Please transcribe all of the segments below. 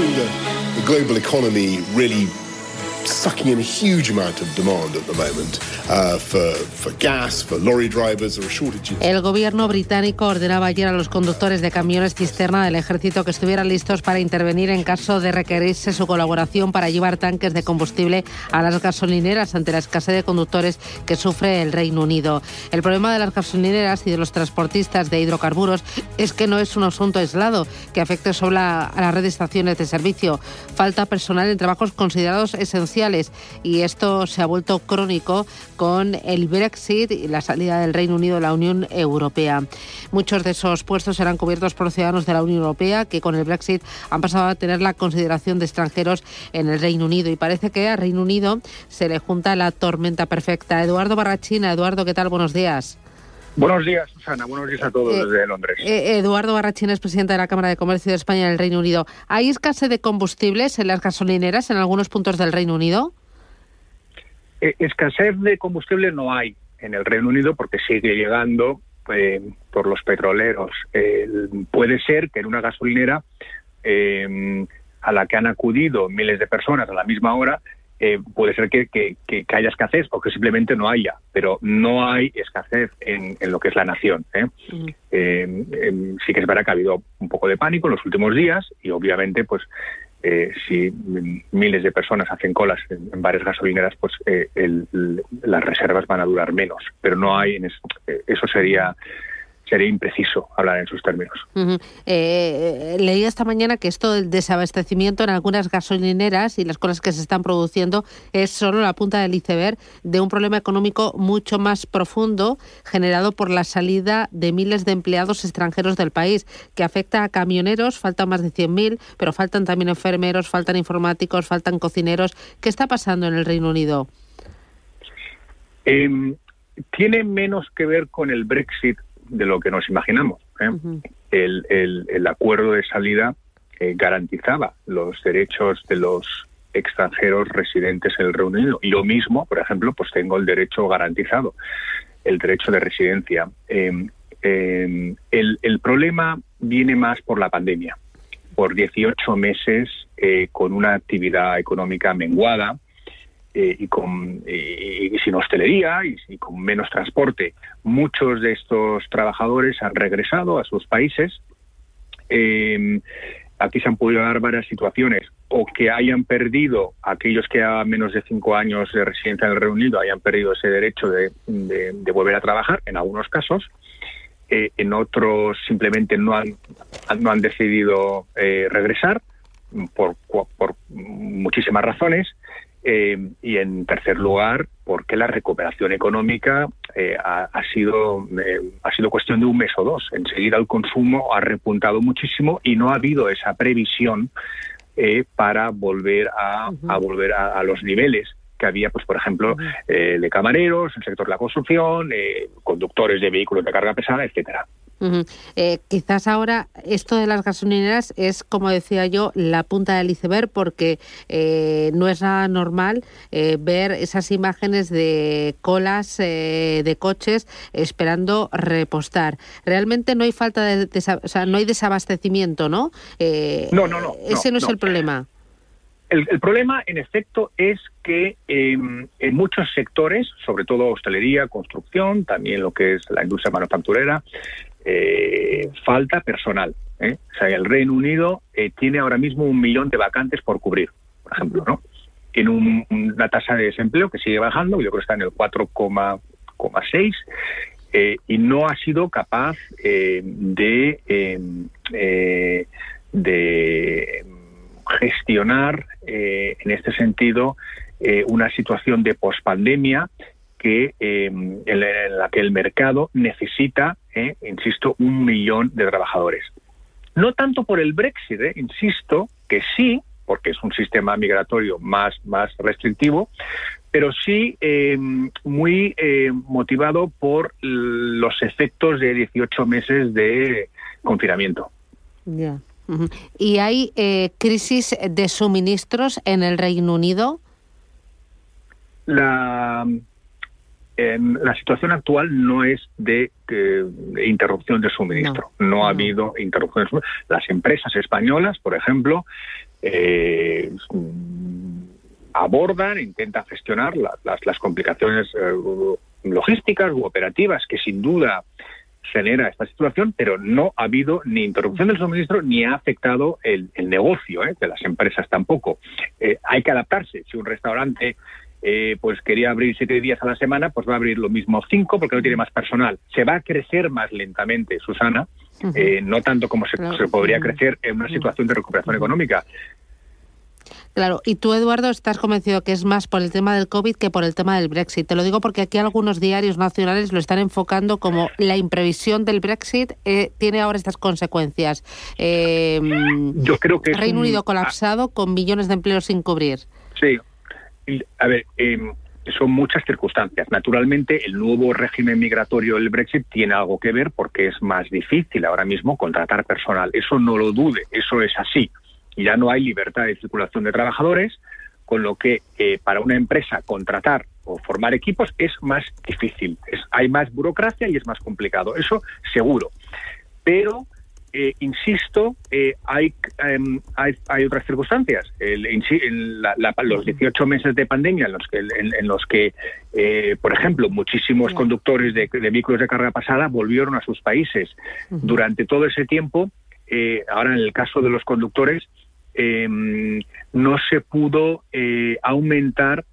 seen the, the global economy really sucking in a huge amount of demand at the moment uh, for, for gas, for lorry drivers, there are shortages. El gobierno británico ordenaba ayer a los conductores de camiones cisterna del ejército que estuvieran listos para intervenir en caso de requerirse su colaboración para llevar tanques de combustible a las gasolineras ante la escasez de conductores que sufre el Reino Unido. El problema de las gasolineras y de los transportistas de hidrocarburos es que no es un asunto aislado que afecte solo a, a la red de estaciones de servicio. Falta personal en trabajos considerados esenciales y esto se ha vuelto crónico con el Brexit y la salida del Reino Unido de la Unión Europea. Muchos de esos puestos serán cubiertos por ciudadanos de la Unión Europea que con el Brexit han pasado a tener la consideración de extranjeros en el Reino Unido y parece que al Reino Unido se le junta la tormenta perfecta. Eduardo Barrachina, Eduardo, ¿qué tal? Buenos días. Buenos días, Susana. Buenos días a todos Eh, desde Londres. Eh, Eduardo Barrachina es presidente de la Cámara de Comercio de España en el Reino Unido. ¿Hay escasez de combustibles en las gasolineras en algunos puntos del Reino Unido? Eh, escasez de combustible no hay en el Reino Unido porque sigue llegando por los petroleros. Puede ser que en una gasolinera a la que han acudido miles de personas a la misma hora, eh, puede ser que, que- que- que haya escasez o que simplemente no haya, pero no hay escasez en, en lo que es la nación. ¿eh? Eh, em, sí que es verdad que ha habido un poco de pánico en los últimos días y obviamente pues eh, si mm, miles de personas hacen colas en, en varias gasolineras pues eh, el- el- las reservas van a durar menos pero no hay en eh, eso sería sería impreciso hablar en sus términos. Eh, leí esta mañana que esto del desabastecimiento en algunas gasolineras y las cosas que se están produciendo es solo la punta del iceberg de un problema económico mucho más profundo generado por la salida de miles de empleados extranjeros del país, que afecta a camioneros, faltan más de 100.000, pero faltan también enfermeros, faltan informáticos, faltan cocineros. ¿Qué está pasando en el Reino Unido? Em, tiene menos que ver con el Brexit de lo que nos imaginamos. ¿eh? el, el- el acuerdo de salida eh, garantizaba los derechos de los extranjeros residentes en el Reino Unido. Y lo mismo, por ejemplo, pues tengo el derecho garantizado, el derecho de residencia. Eh, eh, el, el problema viene más por la pandemia, por 18 meses eh, con una actividad económica menguada, eh, y, con, y- y sin hostelería y, con menos transporte. Muchos de estos trabajadores han regresado a sus países. Eh, aquí se han podido dar varias situaciones o que hayan perdido aquellos que a menos de cinco años de residencia en el Reino Unido hayan perdido ese derecho de, volver a trabajar en algunos casos Eh, en otros simplemente no han no han decidido eh, regresar por, por muchísimas razones eh, y en tercer lugar porque la recuperación económica eh, ha, ha sido eh, ha sido cuestión de un mes o dos. Enseguida el consumo ha repuntado muchísimo y no ha habido esa previsión eh, para volver a, a volver a, a los niveles que había, pues por ejemplo, eh, de camareros, el sector de la construcción, eh, conductores de vehículos de carga pesada, etcétera. Eh, quizás ahora esto de las gasolineras es, como decía yo, la punta del iceberg porque eh, no es nada normal eh, ver esas imágenes de colas eh, de coches esperando repostar. Realmente no hay falta de, o sea, no hay desabastecimiento, ¿no? Eh, No, no, no, Ese no, no, es no. el problema. El, el problema, en efecto, es que eh, en muchos sectores, sobre todo hostelería, construcción, también lo que es la industria manufacturera, eh, falta personal. ¿eh? O sea, el Reino Unido eh, tiene ahora mismo un millón de vacantes por cubrir, por ejemplo, ¿no? Tiene un- una tasa de desempleo que sigue bajando, yo creo que está en el 4,6, eh, y no ha sido capaz de, eh, de gestionar en este sentido una situación de pospandemia que en la que el mercado necesita, insisto, un millón de trabajadores. No tanto por el Brexit, insisto, que sí, porque es un sistema migratorio más, más restrictivo, pero sí eh, muy eh, motivado por los efectos de 18 meses de confinamiento. Ya. ¿Y hay eh, crisis de suministros en el Reino Unido? La, la situación actual no es de, interrupción de suministro. No, ha habido interrupción de suministro. Las empresas españolas, por ejemplo, eh, abordan, intentan gestionar las, las, complicaciones eh, logísticas u operativas que sin duda genera esta situación, pero no ha habido ni interrupción del suministro ni ha afectado el, negocio eh, de las empresas tampoco. hay que adaptarse. Si un restaurante pues quería abrir siete días a la semana, pues va a abrir lo mismo cinco porque no tiene más personal. Se va a crecer más lentamente, Susana, eh, no tanto como se, podría crecer en una situación de recuperación económica. Claro, y tú, Eduardo, estás convencido que es más por el tema del COVID que por el tema del Brexit. Te lo digo porque aquí algunos diarios nacionales lo están enfocando como la imprevisión del Brexit eh, tiene ahora estas consecuencias. Em, Yo creo que Reino Unido colapsado con millones de empleos sin cubrir. Sí, a ver, eh, son muchas circunstancias. Naturalmente, el nuevo régimen migratorio del Brexit tiene algo que ver porque es más difícil ahora mismo contratar personal. Eso no lo dude, eso es así. Ya no hay libertad de circulación de trabajadores, con lo que eh, para una empresa contratar o formar equipos es más difícil. hay más burocracia y es más complicado. Eso seguro. Pero eh, insisto, eh, em, hay, hay, otras circunstancias. los 18 meses de pandemia en los que, en, los que eh, por ejemplo, muchísimos conductores de, vehículos de carga pasada volvieron a sus países. Durante todo ese tiempo, ahora en el caso de los conductores, em, no se pudo aumentar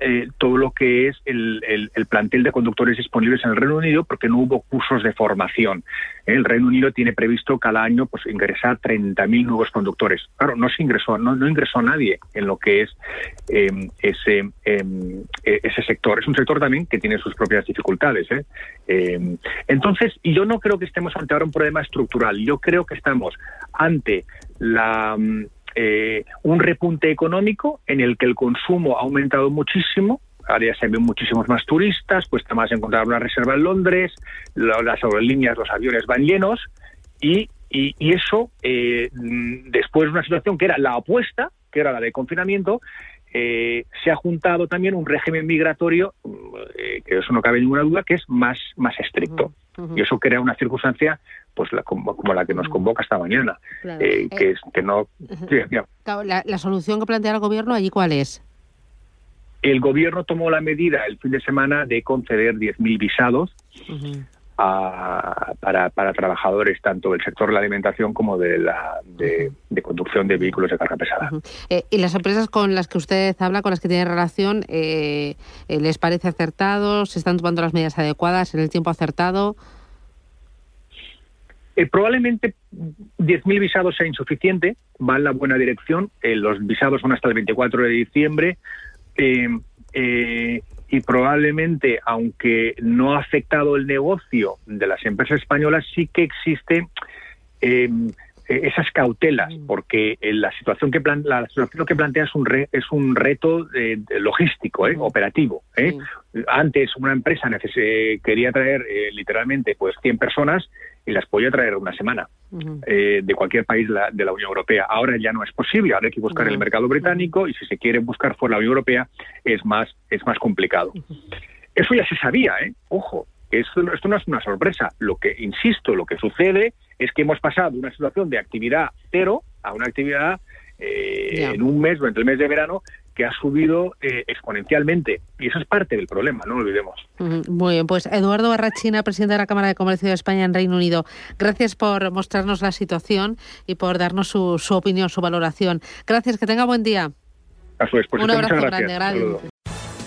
eh, todo lo que es el, plantel de conductores disponibles en el Reino Unido porque no hubo cursos de formación. El Reino Unido tiene previsto cada año pues ingresar 30.000 nuevos conductores. Claro, no se ingresó, no, no ingresó nadie en lo que es em, ese, em, e, ese sector. Es un sector también que tiene sus propias dificultades. ¿eh? Em, entonces, yo no creo que estemos ante ahora un problema estructural. Yo creo que estamos ante la eh, un repunte económico en el que el consumo ha aumentado muchísimo. Ahora ya se ven muchísimos más turistas, cuesta más encontrar una reserva en Londres, las aerolíneas, los aviones van llenos y, y, eso, eh, después de una situación que era la opuesta, que era la de confinamiento, eh, se ha juntado también un régimen migratorio, que eso no cabe ninguna duda, que es más, más estricto. Y eso crea una circunstancia pues la, como, la que nos convoca esta mañana, eh, que, es, que no... la, solución que plantea el gobierno allí, ¿cuál es? El gobierno tomó la medida el fin de semana de conceder 10.000 visados a, para, para, trabajadores tanto del sector de la alimentación como de la de, conducción de vehículos de carga pesada. Eh, ¿Y las empresas con las que usted habla, con las que tiene relación, eh, les parece acertado? ¿Se están tomando las medidas adecuadas en el tiempo acertado? Eh, probablemente 10.000 visados sea insuficiente, va en la buena dirección. Eh, los visados son hasta el 24 de diciembre. Eh, y probablemente, aunque no ha afectado el negocio de las empresas españolas, sí que existe esas cautelas, mm. porque la situación que la situación que plantea es un es un reto logístico, mm. operativo. Antes una empresa quería traer literalmente pues 100 personas y las podía traer una semana eh, de cualquier país de la Unión Europea. Ahora ya no es posible, ahora hay que buscar el mercado británico y si se quiere buscar fuera de la Unión Europea es más, es más complicado. Eso ya se sabía, ¿eh? Ojo, esto, esto no es una sorpresa. Lo que, insisto, lo que sucede es que hemos pasado de una situación de actividad cero a una actividad eh, en un mes, durante el mes de verano, que ha subido eh, exponencialmente. Y eso es parte del problema, no lo olvidemos. Muy bien, pues Eduardo Barrachina, presidente de la Cámara de Comercio de España en Reino Unido, gracias por mostrarnos la situación y por darnos su, su opinión, su valoración. Gracias, que tenga buen día. A su disposición. Un abrazo grande, gracias.